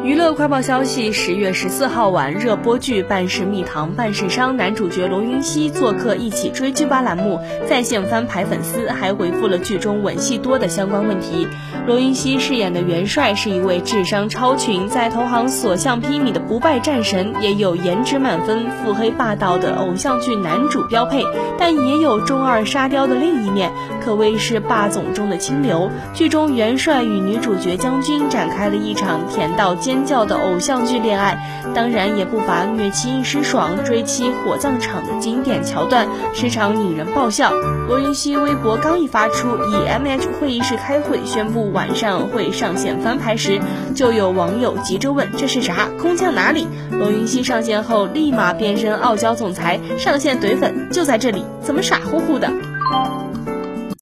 娱乐快报消息：十月十四号晚，热播剧《半是蜜糖半是伤》男主角罗云熙做客《一起追剧吧》栏目，在线翻牌粉丝，还回复了剧中吻戏多的相关问题。罗云熙饰演的元帅是一位智商超群，在投行所向披靡的不败战神，也有颜值满分、腹黑霸道的偶像剧男主标配，但也有中二沙雕的另一面，可谓是霸总中的清流。剧中元帅与女主角将军展开了一场甜到尖。叫的偶像剧恋爱，当然也不乏虐妻一时爽、追妻火葬场的经典桥段，时常引人爆笑。罗云熙微博刚一发出，以 M H 会议室开会宣布晚上会上线翻牌时，就有网友急着问这是啥？空降哪里？罗云熙上线后立马变身傲娇总裁，上线怼粉，就在这里，怎么傻乎乎的？